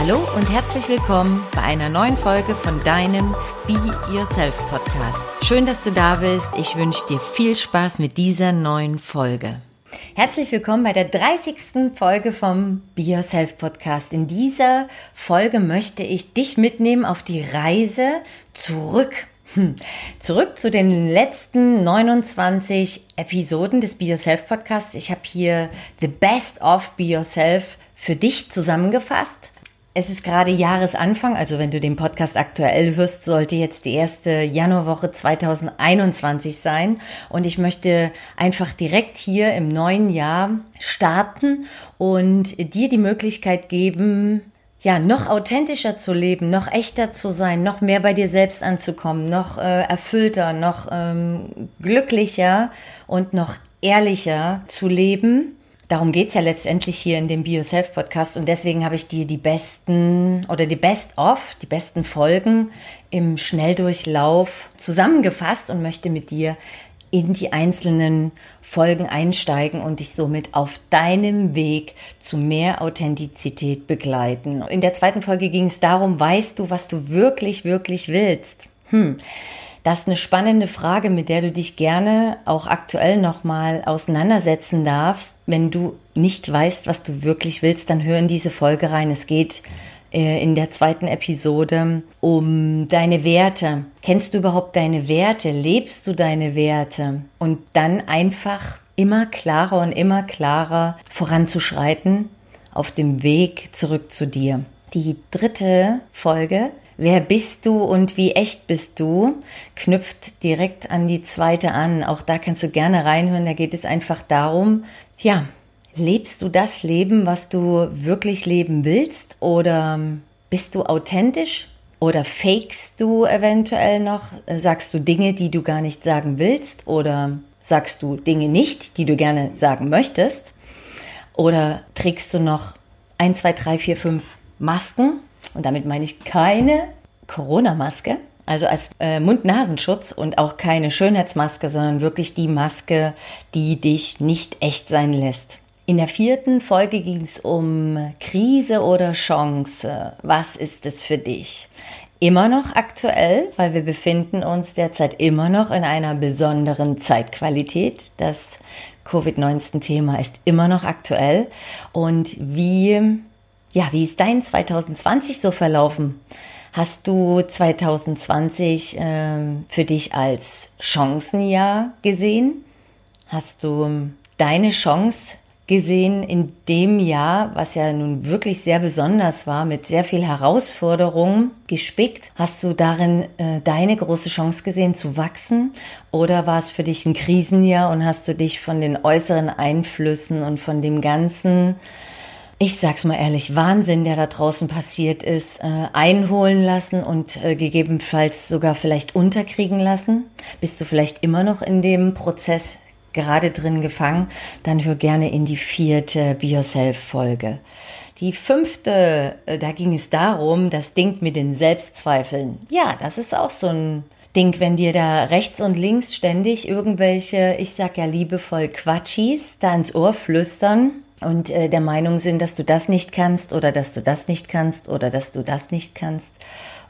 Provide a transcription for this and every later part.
Hallo und herzlich willkommen bei einer neuen Folge von deinem Be Yourself Podcast. Schön, dass du da bist. Ich wünsche dir viel Spaß mit dieser neuen Folge. Herzlich willkommen bei der 30. Folge vom Be Yourself Podcast. In dieser Folge möchte ich dich mitnehmen auf die Reise zurück hm. Zurück zu den letzten 29 Episoden des Be Yourself Podcasts. Ich habe hier The Best of Be Yourself für dich zusammengefasst. Es ist gerade Jahresanfang, also wenn du den Podcast aktuell hörst, sollte jetzt die erste Januarwoche 2021 sein. Und ich möchte einfach direkt hier im neuen Jahr starten und dir die Möglichkeit geben, ja, noch authentischer zu leben, noch echter zu sein, noch mehr bei dir selbst anzukommen, noch äh, erfüllter, noch ähm, glücklicher und noch ehrlicher zu leben Darum geht's ja letztendlich hier in dem Be Yourself Podcast und deswegen habe ich dir die besten oder die Best of, die besten Folgen im Schnelldurchlauf zusammengefasst und möchte mit dir in die einzelnen Folgen einsteigen und dich somit auf deinem Weg zu mehr Authentizität begleiten. In der zweiten Folge ging es darum, weißt du, was du wirklich, wirklich willst? Hm. Das ist eine spannende Frage, mit der du dich gerne auch aktuell nochmal auseinandersetzen darfst. Wenn du nicht weißt, was du wirklich willst, dann hör in diese Folge rein. Es geht äh, in der zweiten Episode um deine Werte. Kennst du überhaupt deine Werte? Lebst du deine Werte? Und dann einfach immer klarer und immer klarer voranzuschreiten auf dem Weg zurück zu dir. Die dritte Folge Wer bist du und wie echt bist du? knüpft direkt an die zweite an. Auch da kannst du gerne reinhören. Da geht es einfach darum, ja, lebst du das Leben, was du wirklich leben willst? Oder bist du authentisch? Oder fakest du eventuell noch? Sagst du Dinge, die du gar nicht sagen willst? Oder sagst du Dinge nicht, die du gerne sagen möchtest? Oder trägst du noch ein, zwei, drei, vier, fünf Masken? Und damit meine ich keine Corona-Maske, also als äh, Mund-Nasenschutz und auch keine Schönheitsmaske, sondern wirklich die Maske, die dich nicht echt sein lässt. In der vierten Folge ging es um Krise oder Chance. Was ist es für dich? Immer noch aktuell, weil wir befinden uns derzeit immer noch in einer besonderen Zeitqualität. Das Covid-19-Thema ist immer noch aktuell. Und wie ja, wie ist dein 2020 so verlaufen? Hast du 2020 äh, für dich als Chancenjahr gesehen? Hast du ähm, deine Chance gesehen in dem Jahr, was ja nun wirklich sehr besonders war, mit sehr viel Herausforderungen gespickt? Hast du darin äh, deine große Chance gesehen zu wachsen? Oder war es für dich ein Krisenjahr und hast du dich von den äußeren Einflüssen und von dem ganzen ich sag's mal ehrlich, Wahnsinn, der da draußen passiert ist, äh, einholen lassen und äh, gegebenenfalls sogar vielleicht unterkriegen lassen? Bist du vielleicht immer noch in dem Prozess gerade drin gefangen? Dann hör gerne in die vierte Be Yourself Folge. Die fünfte, äh, da ging es darum, das Ding mit den Selbstzweifeln. Ja, das ist auch so ein Ding, wenn dir da rechts und links ständig irgendwelche, ich sag ja liebevoll Quatschis da ins Ohr flüstern und äh, der Meinung sind, dass du das nicht kannst oder dass du das nicht kannst oder dass du das nicht kannst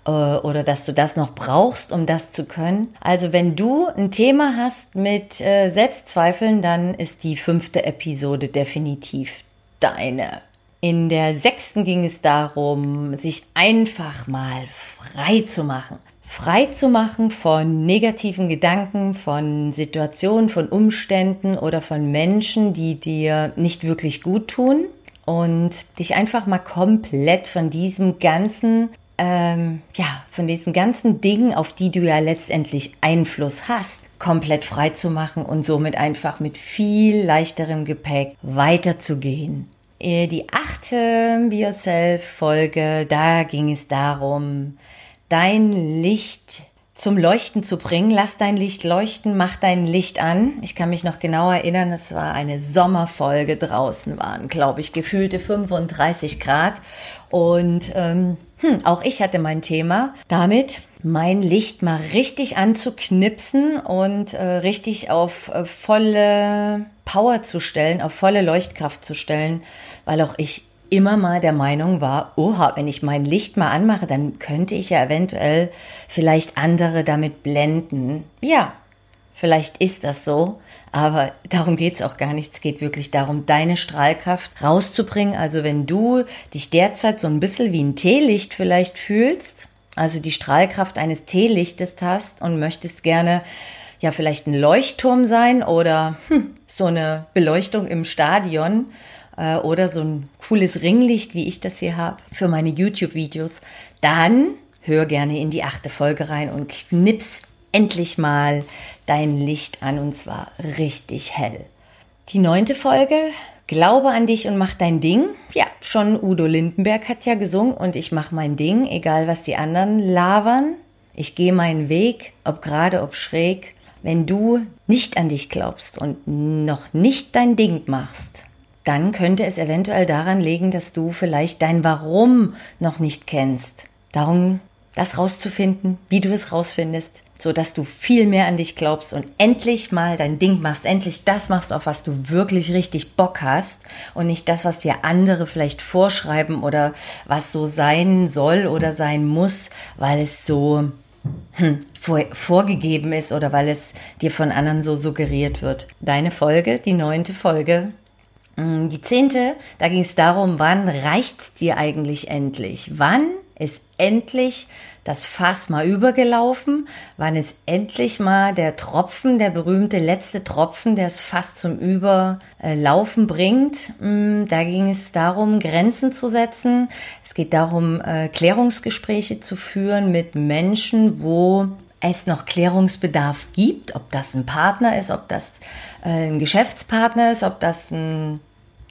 äh, oder dass du das noch brauchst, um das zu können. Also wenn du ein Thema hast mit äh, Selbstzweifeln, dann ist die fünfte Episode definitiv deine. In der sechsten ging es darum, sich einfach mal frei zu machen frei zu machen von negativen Gedanken, von Situationen, von Umständen oder von Menschen, die dir nicht wirklich gut tun und dich einfach mal komplett von diesem ganzen, ähm, ja, von diesen ganzen Dingen, auf die du ja letztendlich Einfluss hast, komplett frei zu machen und somit einfach mit viel leichterem Gepäck weiterzugehen. Äh, die achte Be Yourself Folge, da ging es darum, dein Licht zum Leuchten zu bringen. Lass dein Licht leuchten, mach dein Licht an. Ich kann mich noch genau erinnern, es war eine Sommerfolge draußen, waren, glaube ich, gefühlte 35 Grad. Und ähm, hm, auch ich hatte mein Thema damit, mein Licht mal richtig anzuknipsen und äh, richtig auf äh, volle Power zu stellen, auf volle Leuchtkraft zu stellen, weil auch ich immer mal der Meinung war, oha, wenn ich mein Licht mal anmache, dann könnte ich ja eventuell vielleicht andere damit blenden. Ja, vielleicht ist das so, aber darum geht's auch gar nicht. Es geht wirklich darum, deine Strahlkraft rauszubringen. Also wenn du dich derzeit so ein bisschen wie ein Teelicht vielleicht fühlst, also die Strahlkraft eines Teelichtes hast und möchtest gerne ja vielleicht ein Leuchtturm sein oder hm, so eine Beleuchtung im Stadion äh, oder so ein cooles Ringlicht, wie ich das hier habe, für meine YouTube-Videos, dann hör gerne in die achte Folge rein und knips endlich mal dein Licht an und zwar richtig hell. Die neunte Folge, Glaube an dich und mach dein Ding. Ja, schon Udo Lindenberg hat ja gesungen und ich mach mein Ding, egal was die anderen labern. Ich gehe meinen Weg, ob gerade, ob schräg. Wenn du nicht an dich glaubst und noch nicht dein Ding machst, dann könnte es eventuell daran liegen, dass du vielleicht dein Warum noch nicht kennst. Darum, das rauszufinden, wie du es rausfindest, so dass du viel mehr an dich glaubst und endlich mal dein Ding machst, endlich das machst, auf was du wirklich richtig Bock hast und nicht das, was dir andere vielleicht vorschreiben oder was so sein soll oder sein muss, weil es so hm, vor, vorgegeben ist oder weil es dir von anderen so suggeriert wird. Deine Folge, die neunte Folge, die zehnte, da ging es darum, wann reicht's dir eigentlich endlich? Wann ist endlich das Fass mal übergelaufen? Wann ist endlich mal der Tropfen, der berühmte letzte Tropfen, der das Fass zum Überlaufen bringt? Mm, da ging es darum, Grenzen zu setzen. Es geht darum, äh, Klärungsgespräche zu führen mit Menschen, wo es noch Klärungsbedarf gibt, ob das ein Partner ist, ob das äh, ein Geschäftspartner ist, ob das ein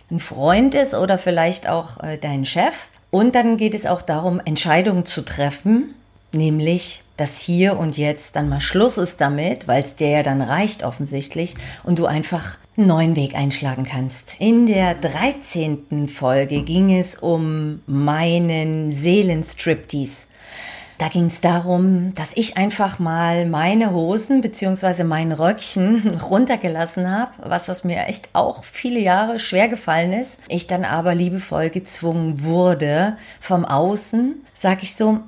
ein Freund ist oder vielleicht auch äh, dein Chef. Und dann geht es auch darum, Entscheidungen zu treffen, nämlich, dass hier und jetzt dann mal Schluss ist damit, weil es dir ja dann reicht offensichtlich und du einfach einen neuen Weg einschlagen kannst. In der 13. Folge ging es um meinen Seelenstriptease. Da ging es darum, dass ich einfach mal meine Hosen beziehungsweise mein Röckchen runtergelassen habe, was was mir echt auch viele Jahre schwer gefallen ist. Ich dann aber liebevoll gezwungen wurde vom Außen, sag ich so,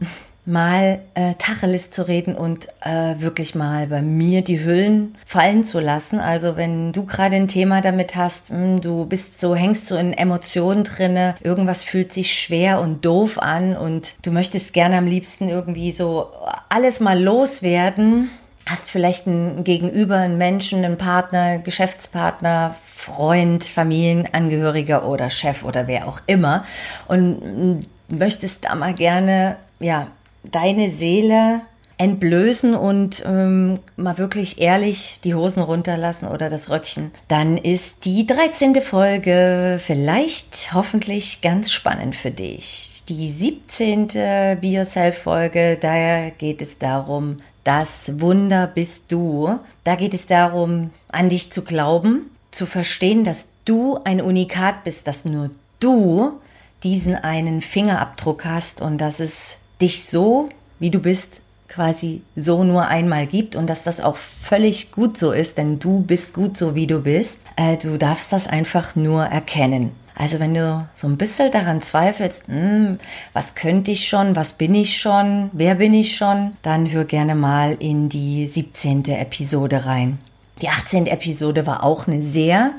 mal äh, Tacheles zu reden und äh, wirklich mal bei mir die Hüllen fallen zu lassen. Also wenn du gerade ein Thema damit hast, mh, hm, du bist so, hängst so in Emotionen drinne, irgendwas fühlt sich schwer und doof an und du möchtest gerne am liebsten irgendwie so alles mal loswerden, hast vielleicht ein Gegenüber, einen Menschen, einen Partner, Geschäftspartner, Freund, Familienangehöriger oder Chef oder wer auch immer und hm, möchtest da mal gerne ja deine Seele entblößen und ähm, mal wirklich ehrlich die Hosen runterlassen oder das Röckchen, dann ist die 13. Folge vielleicht hoffentlich ganz spannend für dich. Die 17. Be Yourself Folge, da geht es darum, das Wunder bist du. Da geht es darum, an dich zu glauben, zu verstehen, dass du ein Unikat bist, dass nur du diesen einen Fingerabdruck hast und dass es dich so, wie du bist, quasi so nur einmal gibt und dass das auch völlig gut so ist, denn du bist gut so, wie du bist. Äh, du darfst das einfach nur erkennen. Also wenn du so ein bisschen daran zweifelst, hm, was könnte ich schon, was bin ich schon, wer bin ich schon, dann hör gerne mal in die 17. Episode rein. Die 18. Episode war auch eine sehr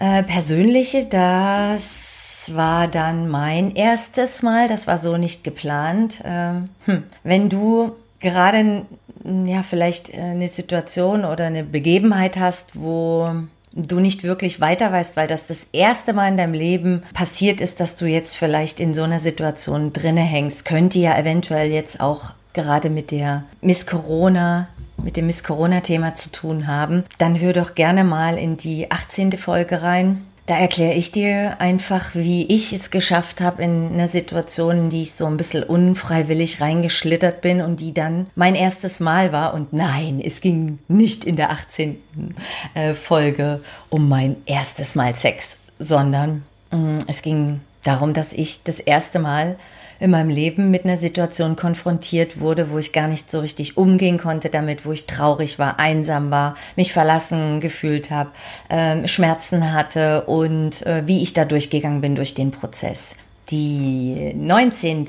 äh, persönliche, das war dann mein erstes Mal, das war so nicht geplant. Ähm, hm, wenn du gerade ja vielleicht äh, eine Situation oder eine Begebenheit hast, wo du nicht wirklich weiter weißt, weil das das erste Mal in deinem Leben passiert ist, dass du jetzt vielleicht in so einer Situation drinne hängst, könnte ja eventuell jetzt auch gerade mit der Miss Corona mit dem Miss Corona-Thema zu tun haben, dann hör doch gerne mal in die 18. Folge rein. Da erkläre ich dir einfach, wie ich es geschafft habe in einer Situation, in die ich so ein bisschen unfreiwillig reingeschlittert bin und die dann mein erstes Mal war. Und nein, es ging nicht in der 18. Äh, Folge um mein erstes Mal Sex, sondern mm, es ging darum, dass ich das erste Mal in meinem Leben mit einer Situation konfrontiert wurde, wo ich gar nicht so richtig umgehen konnte damit, wo ich traurig war, einsam war, mich verlassen gefühlt habe, äh, Schmerzen hatte und äh, wie ich da durchgegangen bin durch den Prozess. Die 19.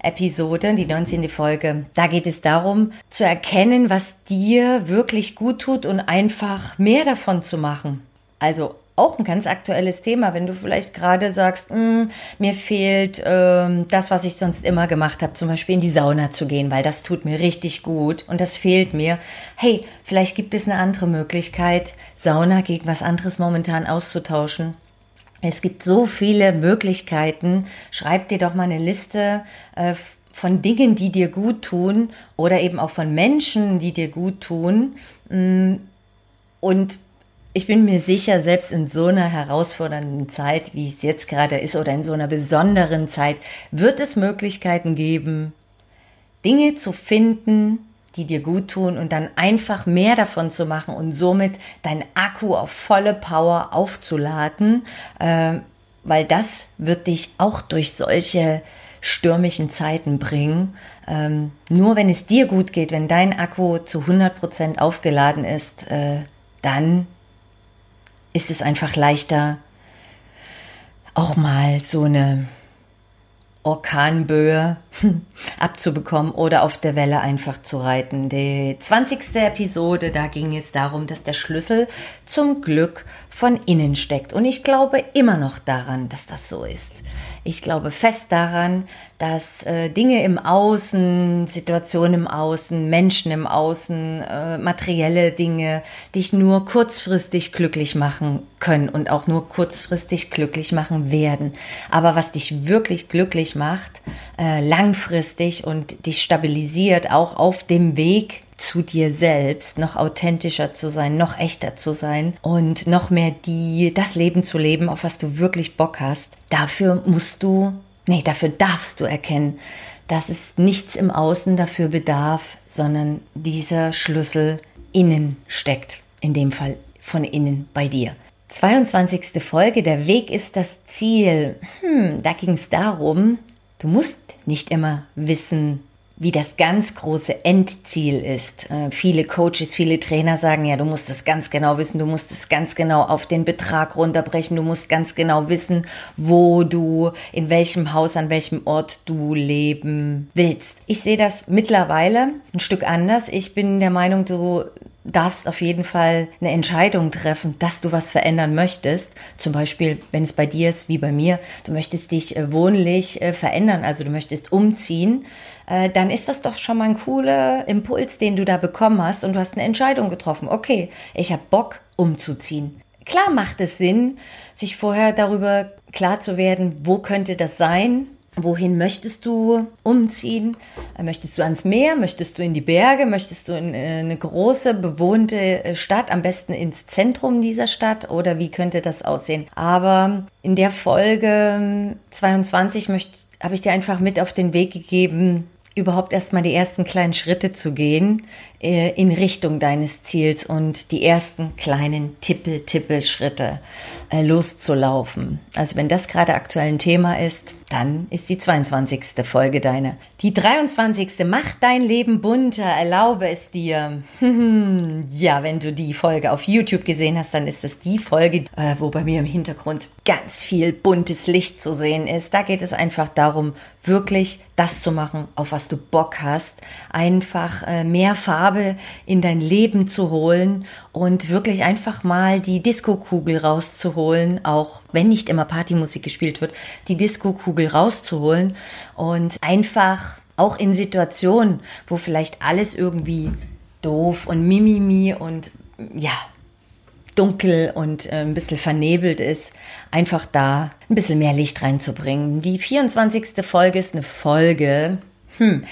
Episode, die 19. Folge, da geht es darum, zu erkennen, was dir wirklich gut tut und einfach mehr davon zu machen. Also auch ein ganz aktuelles Thema, wenn du vielleicht gerade sagst, hm, mir fehlt ähm, das, was ich sonst immer gemacht habe, zum Beispiel in die Sauna zu gehen, weil das tut mir richtig gut und das fehlt mir. Hey, vielleicht gibt es eine andere Möglichkeit, Sauna gegen was anderes momentan auszutauschen. Es gibt so viele Möglichkeiten. Schreib dir doch mal eine Liste äh, von Dingen, die dir gut tun oder eben auch von Menschen, die dir gut tun. Mm, und ich bin mir sicher, selbst in so einer herausfordernden Zeit, wie es jetzt gerade ist, oder in so einer besonderen Zeit, wird es Möglichkeiten geben, Dinge zu finden, die dir gut tun und dann einfach mehr davon zu machen und somit dein Akku auf volle Power aufzuladen, äh, weil das wird dich auch durch solche stürmischen Zeiten bringen. Ähm, nur wenn es dir gut geht, wenn dein Akku zu 100 Prozent aufgeladen ist, äh, dann ist es einfach leichter, auch mal so eine Orkanböe abzubekommen oder auf der Welle einfach zu reiten. Die 20. Episode, da ging es darum, dass der Schlüssel zum Glück von innen steckt. Und ich glaube immer noch daran, dass das so ist. Ich glaube fest daran, dass äh, Dinge im Außen, Situationen im Außen, Menschen im Außen, äh, materielle Dinge dich nur kurzfristig glücklich machen können und auch nur kurzfristig glücklich machen werden. Aber was dich wirklich glücklich macht, äh, langfristig und dich stabilisiert, auch auf dem Weg zu dir selbst, noch authentischer zu sein, noch echter zu sein und noch mehr die, das Leben zu leben, auf was du wirklich Bock hast. Dafür musst du, nee, dafür darfst du erkennen, dass es nichts im Außen dafür bedarf, sondern dieser Schlüssel innen steckt. In dem Fall von innen bei dir. 22. Folge, der Weg ist das Ziel. Hm, da ging es darum, du musst nicht immer wissen, wie das ganz große Endziel ist. Äh, viele Coaches, viele Trainer sagen ja, du musst es ganz genau wissen, du musst es ganz genau auf den Betrag runterbrechen, du musst ganz genau wissen, wo du, in welchem Haus, an welchem Ort du leben willst. Ich sehe das mittlerweile ein Stück anders. Ich bin der Meinung, du darfst auf jeden Fall eine Entscheidung treffen, dass du was verändern möchtest. Zum Beispiel, wenn es bei dir ist, wie bei mir, du möchtest dich äh, wohnlich äh, verändern, also du möchtest umziehen, äh, dann ist das doch schon mal ein cooler Impuls, den du da bekommen hast und du hast eine Entscheidung getroffen. Okay, ich habe Bock umzuziehen. Klar macht es Sinn, sich vorher darüber klar zu werden, wo könnte das sein, Wohin möchtest du umziehen? Möchtest du ans Meer? Möchtest du in die Berge? Möchtest du in äh, eine große bewohnte äh, Stadt? Am besten ins Zentrum dieser Stadt? Oder wie könnte das aussehen? Aber in der Folge 22 möchte, habe ich dir einfach mit auf den Weg gegeben, überhaupt erstmal die ersten kleinen Schritte zu gehen äh, in Richtung deines Ziels und die ersten kleinen Tippel-Tippel-Schritte äh, loszulaufen. Also wenn das gerade aktuell ein Thema ist, dann ist die 22. Folge deine. Die 23. Mach dein Leben bunter, erlaube es dir. ja, wenn du die Folge auf YouTube gesehen hast, dann ist das die Folge, äh, wo bei mir im Hintergrund ganz viel buntes Licht zu sehen ist. Da geht es einfach darum, wirklich das zu machen, auf was du Bock hast. Einfach äh, mehr Farbe in dein Leben zu holen und wirklich einfach mal die Disco-Kugel rauszuholen, auch wenn nicht immer Partymusik gespielt wird, die Disco-Kugel rauszuholen und einfach auch in Situationen, wo vielleicht alles irgendwie doof und mimimi und ja, dunkel und äh, ein bisschen vernebelt ist, einfach da ein bisschen mehr Licht reinzubringen. Die 24. Folge ist eine Folge, hm,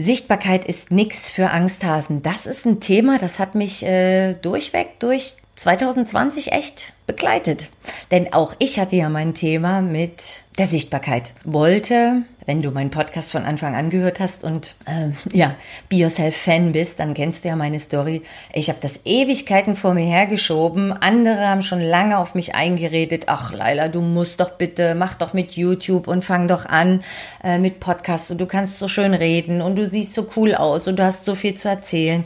Sichtbarkeit ist nichts für Angsthasen. Das ist ein Thema, das hat mich äh, durchweg durch 2020 echt begleitet. Denn auch ich hatte ja mein Thema mit der Sichtbarkeit. Wollte wenn du meinen Podcast von Anfang an gehört hast und äh, ja, Be Yourself Fan bist, dann kennst du ja meine Story. Ich habe das Ewigkeiten vor mir hergeschoben. Andere haben schon lange auf mich eingeredet. Ach, Laila, du musst doch bitte, mach doch mit YouTube und fang doch an äh, mit Podcast und du kannst so schön reden und du siehst so cool aus und du hast so viel zu erzählen.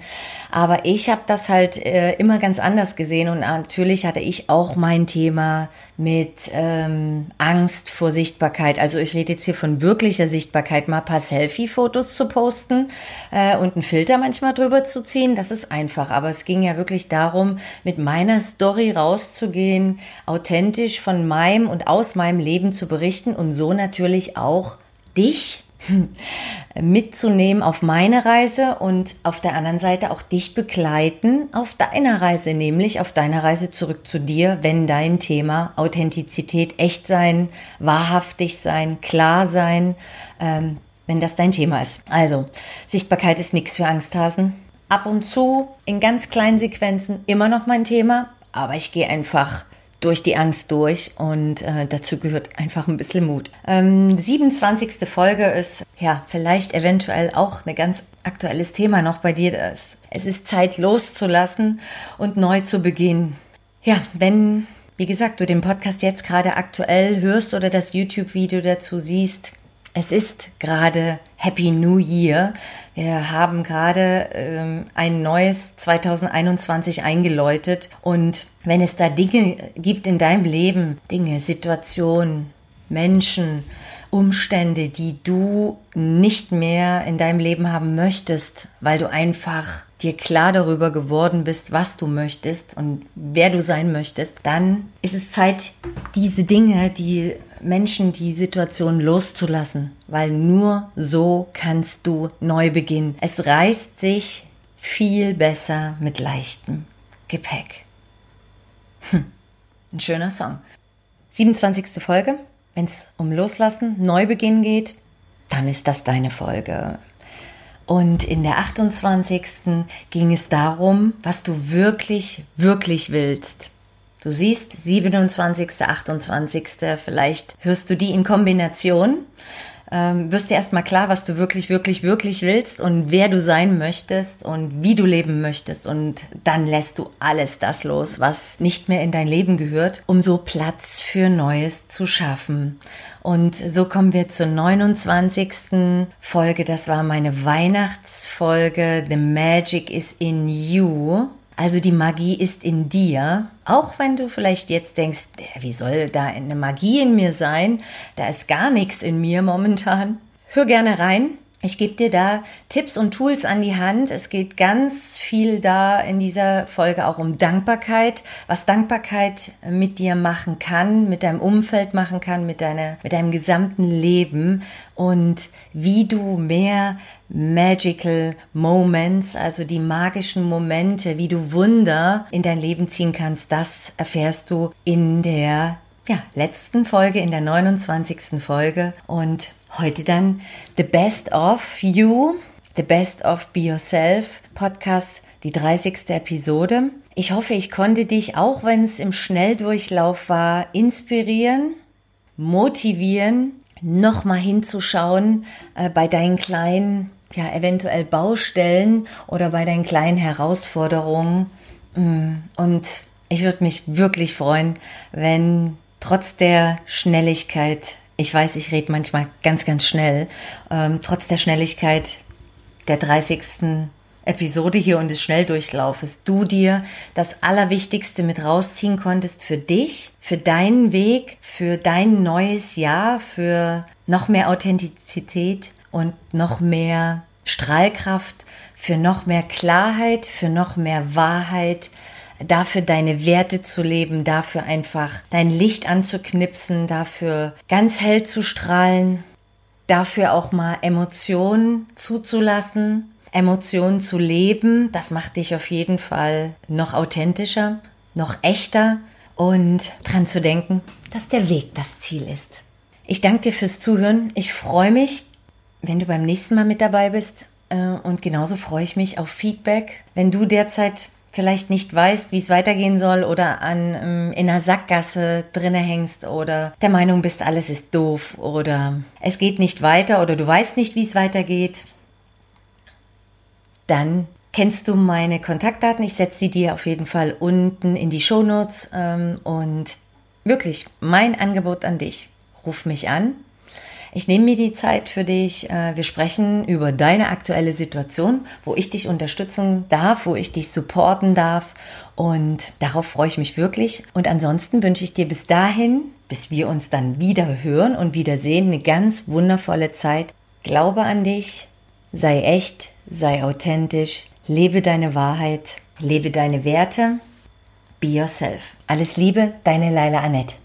Aber ich habe das halt äh, immer ganz anders gesehen und natürlich hatte ich auch mein Thema mit ähm, Angst vor Sichtbarkeit. Also ich rede jetzt hier von wirklicher Sichtbarkeit, mal ein paar Selfie-Fotos zu posten äh, und einen Filter manchmal drüber zu ziehen. Das ist einfach. Aber es ging ja wirklich darum, mit meiner Story rauszugehen, authentisch von meinem und aus meinem Leben zu berichten und so natürlich auch dich mitzunehmen auf meine Reise und auf der anderen Seite auch dich begleiten auf deiner Reise, nämlich auf deiner Reise zurück zu dir, wenn dein Thema Authentizität, echt sein, wahrhaftig sein, klar sein, ähm, wenn das dein Thema ist. Also, Sichtbarkeit ist nichts für Angsthasen. Ab und zu in ganz kleinen Sequenzen immer noch mein Thema, aber ich gehe einfach durch die Angst durch und äh, dazu gehört einfach ein bisschen Mut. Ähm, 27. Folge ist ja vielleicht eventuell auch ein ganz aktuelles Thema noch bei dir. Das. Es ist Zeit loszulassen und neu zu beginnen. Ja, wenn, wie gesagt, du den Podcast jetzt gerade aktuell hörst oder das YouTube-Video dazu siehst, es ist gerade Happy New Year. Wir haben gerade ähm, ein neues 2021 eingeläutet und wenn es da Dinge gibt in deinem Leben, Dinge, Situationen, Menschen, Umstände, die du nicht mehr in deinem Leben haben möchtest, weil du einfach dir klar darüber geworden bist, was du möchtest und wer du sein möchtest, dann ist es Zeit, diese Dinge, die Menschen die Situation loszulassen, weil nur so kannst du neu beginnen. Es reißt sich viel besser mit leichtem Gepäck. Hm, ein schöner Song. 27. Folge. Wenn es um Loslassen, Neubeginn geht, dann ist das deine Folge. Und in der 28. ging es darum, was du wirklich, wirklich willst. Du siehst 27., 28., vielleicht hörst du die in Kombination, ähm, wirst dir erstmal klar, was du wirklich, wirklich, wirklich willst und wer du sein möchtest und wie du leben möchtest. Und dann lässt du alles das los, was nicht mehr in dein Leben gehört, um so Platz für Neues zu schaffen. Und so kommen wir zur 29. Folge. Das war meine Weihnachtsfolge. The Magic is in You. Also die Magie ist in dir, auch wenn du vielleicht jetzt denkst, wie soll da eine Magie in mir sein? Da ist gar nichts in mir momentan. Hör gerne rein. Ich gebe dir da Tipps und Tools an die Hand. Es geht ganz viel da in dieser Folge auch um Dankbarkeit, was Dankbarkeit mit dir machen kann, mit deinem Umfeld machen kann, mit, deiner, mit deinem gesamten Leben und wie du mehr Magical Moments, also die magischen Momente, wie du Wunder in dein Leben ziehen kannst, das erfährst du in der ja, letzten Folge, in der 29. Folge. Und Heute dann The Best of You, The Best of Be Yourself Podcast, die 30. Episode. Ich hoffe, ich konnte dich, auch wenn es im Schnelldurchlauf war, inspirieren, motivieren, nochmal hinzuschauen äh, bei deinen kleinen, ja, eventuell Baustellen oder bei deinen kleinen Herausforderungen. Mm, und ich würde mich wirklich freuen, wenn trotz der Schnelligkeit ich weiß, ich rede manchmal ganz, ganz schnell. Ähm, trotz der Schnelligkeit der 30. Episode hier und des Schnelldurchlaufes, du dir das Allerwichtigste mit rausziehen konntest für dich, für deinen Weg, für dein neues Jahr, für noch mehr Authentizität und noch mehr Strahlkraft, für noch mehr Klarheit, für noch mehr Wahrheit, dafür deine Werte zu leben, dafür einfach dein Licht anzuknipsen, dafür ganz hell zu strahlen, dafür auch mal Emotionen zuzulassen, Emotionen zu leben. Das macht dich auf jeden Fall noch authentischer, noch echter und dran zu denken, dass der Weg das Ziel ist. Ich danke dir fürs Zuhören. Ich freue mich, wenn du beim nächsten Mal mit dabei bist. Äh, und genauso freue ich mich auf Feedback. Wenn du derzeit vielleicht nicht weißt, wie es weitergehen soll oder an ähm, in einer Sackgasse drinne hängst oder der Meinung bist, alles ist doof oder es geht nicht weiter oder du weißt nicht, wie es weitergeht, dann kennst du meine Kontaktdaten. Ich setze sie dir auf jeden Fall unten in die Shownotes ähm, und wirklich mein Angebot an dich. Ruf mich an, ich nehme mir die Zeit für dich. Äh, wir sprechen über deine aktuelle Situation, wo ich dich unterstützen darf, wo ich dich supporten darf. Und darauf freue ich mich wirklich. Und ansonsten wünsche ich dir bis dahin, bis wir uns dann wieder hören und wieder sehen, eine ganz wundervolle Zeit. Glaube an dich, sei echt, sei authentisch, lebe deine Wahrheit, lebe deine Werte. Be yourself. Alles Liebe, deine Leila Annette.